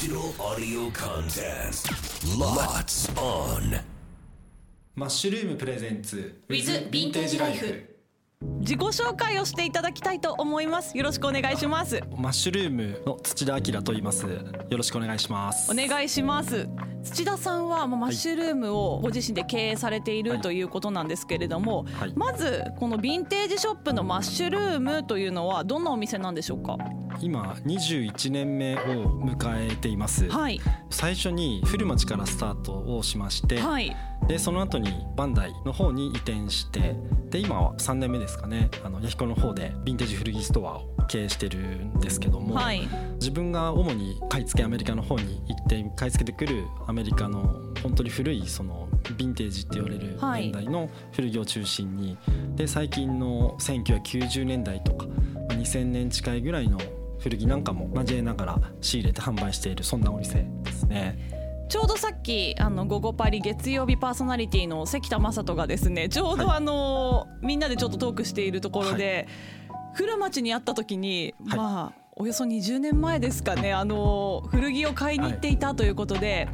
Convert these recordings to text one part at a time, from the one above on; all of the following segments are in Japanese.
Digital audio contest. Lots on. マッシュルームプレゼンツ With Vintage Life. 自己紹介をしていただきたいと思います。よろしくお願いします。マッシュルームの土田明と言います。よろしくお願いします。お願いします土田さんはまあマッシュルームをご自身で経営されているということなんですけれども、はい。まずこのヴィンテージショップのマッシュルームというのはどんなお店なんでしょうか？今21年目を迎えています、はい。最初に古町からスタートをしまして、はい。でその後にバンダイの方に移転してで今は3年目ですかね。あの弥彦の方でヴィンテージ古着ストアを経営してるんですけども、はい。自分が主に買い付けアメリカの方に行って買い付けてくるアメリカの本当に古いそのヴィンテージって言われるはい。年代の古着を中心に、で最近の1990年代とかまあ2000年近いぐらいの古着なんかも交えながら仕入れて販売しているそんなお店ですね。ちょうどさっきあの午後パリ月曜日パーソナリティの関田正人がですねちょうどあの、みんなでちょっとトークしているところで、古町にあった時に、はい。まあおよそ20年前ですかね。あの古着を買いに行っていたということで、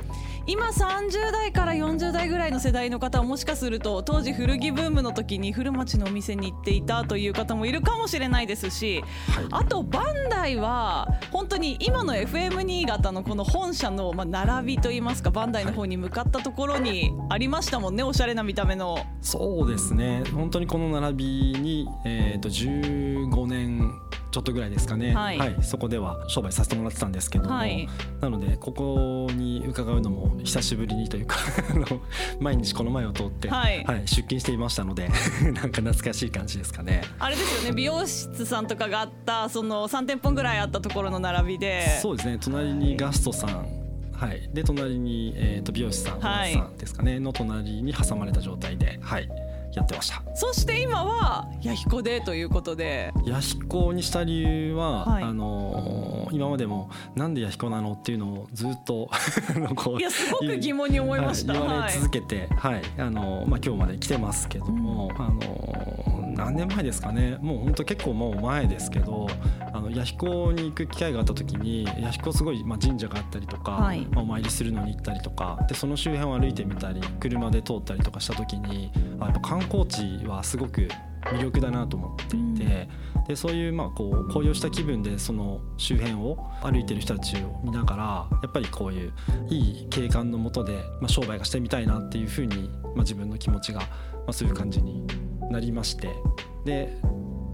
今30代から40代ぐらいの世代の方はもしかすると当時古着ブームの時に古町のお店に行っていたという方もいるかもしれないですし、はい。あとバンダイは本当に今の FM 新潟のこの本社のまあ並びといいますかバンダイの方に向かったところにありましたもんねおしゃれな見た目の。そうですね。本当にこの並びに、えー、と15年ちょっとぐらいですかね、はい。そこでは商売させてもらってたんですけども、はい。なのでここに伺うのも久しぶりにというか 毎日この前を通って、はい。出勤していましたので なんか懐かしい感じですかね。あれですよね。美容室さんとかがあったその3店舗ぐらいあったところの並びで。そうですね。隣にガストさん。はい、で隣に、えー、と美容師さん、はい。さんですかね。の隣に挟まれた状態で、はい、やってました。そして今は弥彦でということで弥彦にした理由は、はいあのー今までもなんで弥彦なのっていうのをずっと いやすごく疑問に思いました。はい言わはいれ続けて、はいあのーまあ、今日まで来てますけども、あのー何年前ですかね。もう本当結構もう前ですけどあの弥彦に行く機会があった時に弥彦すごい、まあ、神社があったりとか、はい。まあ、お参りするのに行ったりとかでその周辺を歩いてみたり車で通ったりとかした時にあやっぱ観光地はすごく魅力だなと思っていて、でそういうまあこう紅葉した気分でその周辺を歩いてる人たちを見ながらやっぱりこういういい景観のもとで、まあ、商売がしてみたいなっていうふうに、まあ、自分の気持ちが、まあ、そういう感じになりましてで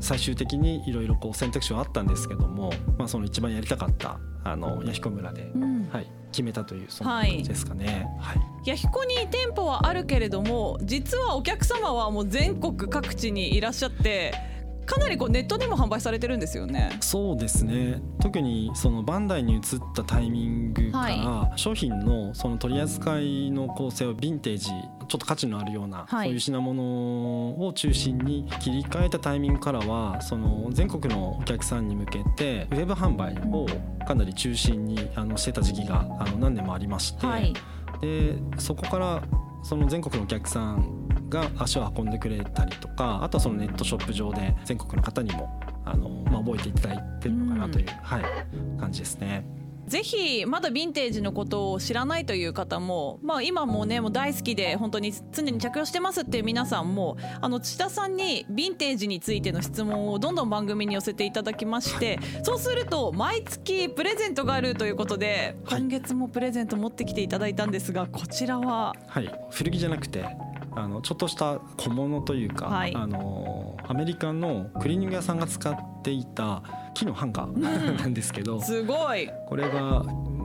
最終的にいろいろこう選択肢はあったんですけども、まあ、その一番やりたかったあの弥彦村で、うん。はい、決めたというそんな感じですかね。はい。弥彦に店舗はあるけれども実はお客様はもう全国各地にいらっしゃってかなりこうネットでも販売されてるんですよね。そうですね。特にそのバンダイに移ったタイミングから、は商品のその取り扱いの構成をヴィンテージちょっと価値のあるような、はい。そういう品物を中心に切り替えたタイミングからはその全国のお客さんに向けてウェブ販売をかなり中心にあのしてた時期があの何年もありまして、はい。でそこからその全国のお客さんが足を運んでくれたりとかあとはそのネットショップ上で全国の方にもあの、まあ、覚えていただいてるのかなという、はい、感じですね。ぜひまだヴィンテージのことを知らないという方も、まあ、今もねもう大好きで本当に常に着用してますっていう皆さんもあの千田さんにヴィンテージについての質問をどんどん番組に寄せていただきましてそうすると毎月プレゼントがあるということではい。今月もプレゼント持ってきていただいたんですがこちらは？はい、古着じゃなくてあのちょっとした小物というか、はい。あのアメリカのクリーニング屋さんが使っていた木のハンガーなんですけど、すごい。これが、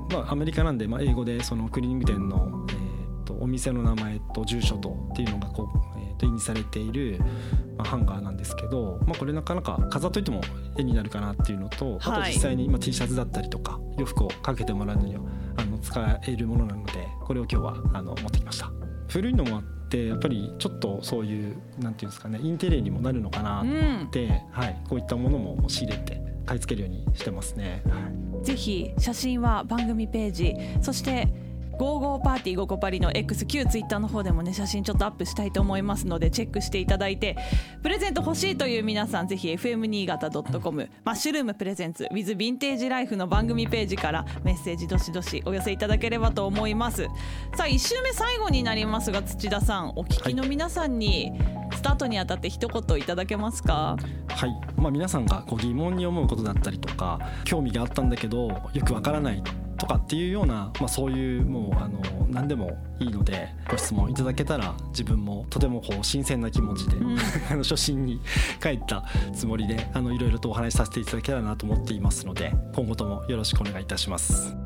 まあ、アメリカなんで、まあ、英語でそのクリーニング店の、えー、とお店の名前と住所とっていうのがこう、えー、と印にされている、まあ、ハンガーなんですけど、まあ、これなかなか飾っといても絵になるかなっていうのと、あとはい実際に、まあ、T シャツだったりとか洋服をかけてもらうのにはあの使えるものなのでこれを今日はあの持ってきました。古いのもあってやっぱりちょっとそういうなんていうんですかねインテリアにもなるのかなうんって、はい、こういったものも仕入れて買い付けるようにしてますね。はいぜひ写真は番組ページそしてゴーゴーパーティーゴコパリの X 旧ツイッターの方でもね写真ちょっとアップしたいと思いますのでチェックしていただいてプレゼント欲しいという皆さんぜひ FM 新潟 .com マッシュルームプレゼンツ with ヴィンテージライフの番組ページからメッセージどしどしお寄せいただければと思います。さあ1週目最後になりますが土田さんお聞きの皆さんにスタートにあたって一言いただけますか？はい。まあ、皆さんがこう疑問に思うことだったりとか興味があったんだけどよくわからないとかっていうような、まあ、そういうもうあの何でもいいのでご質問いただけたら自分もとてもこう新鮮な気持ちで、ん あの初心に帰ったつもりであのいろいろとお話しさせていただけたらなと思っていますので今後ともよろしくお願いいたします。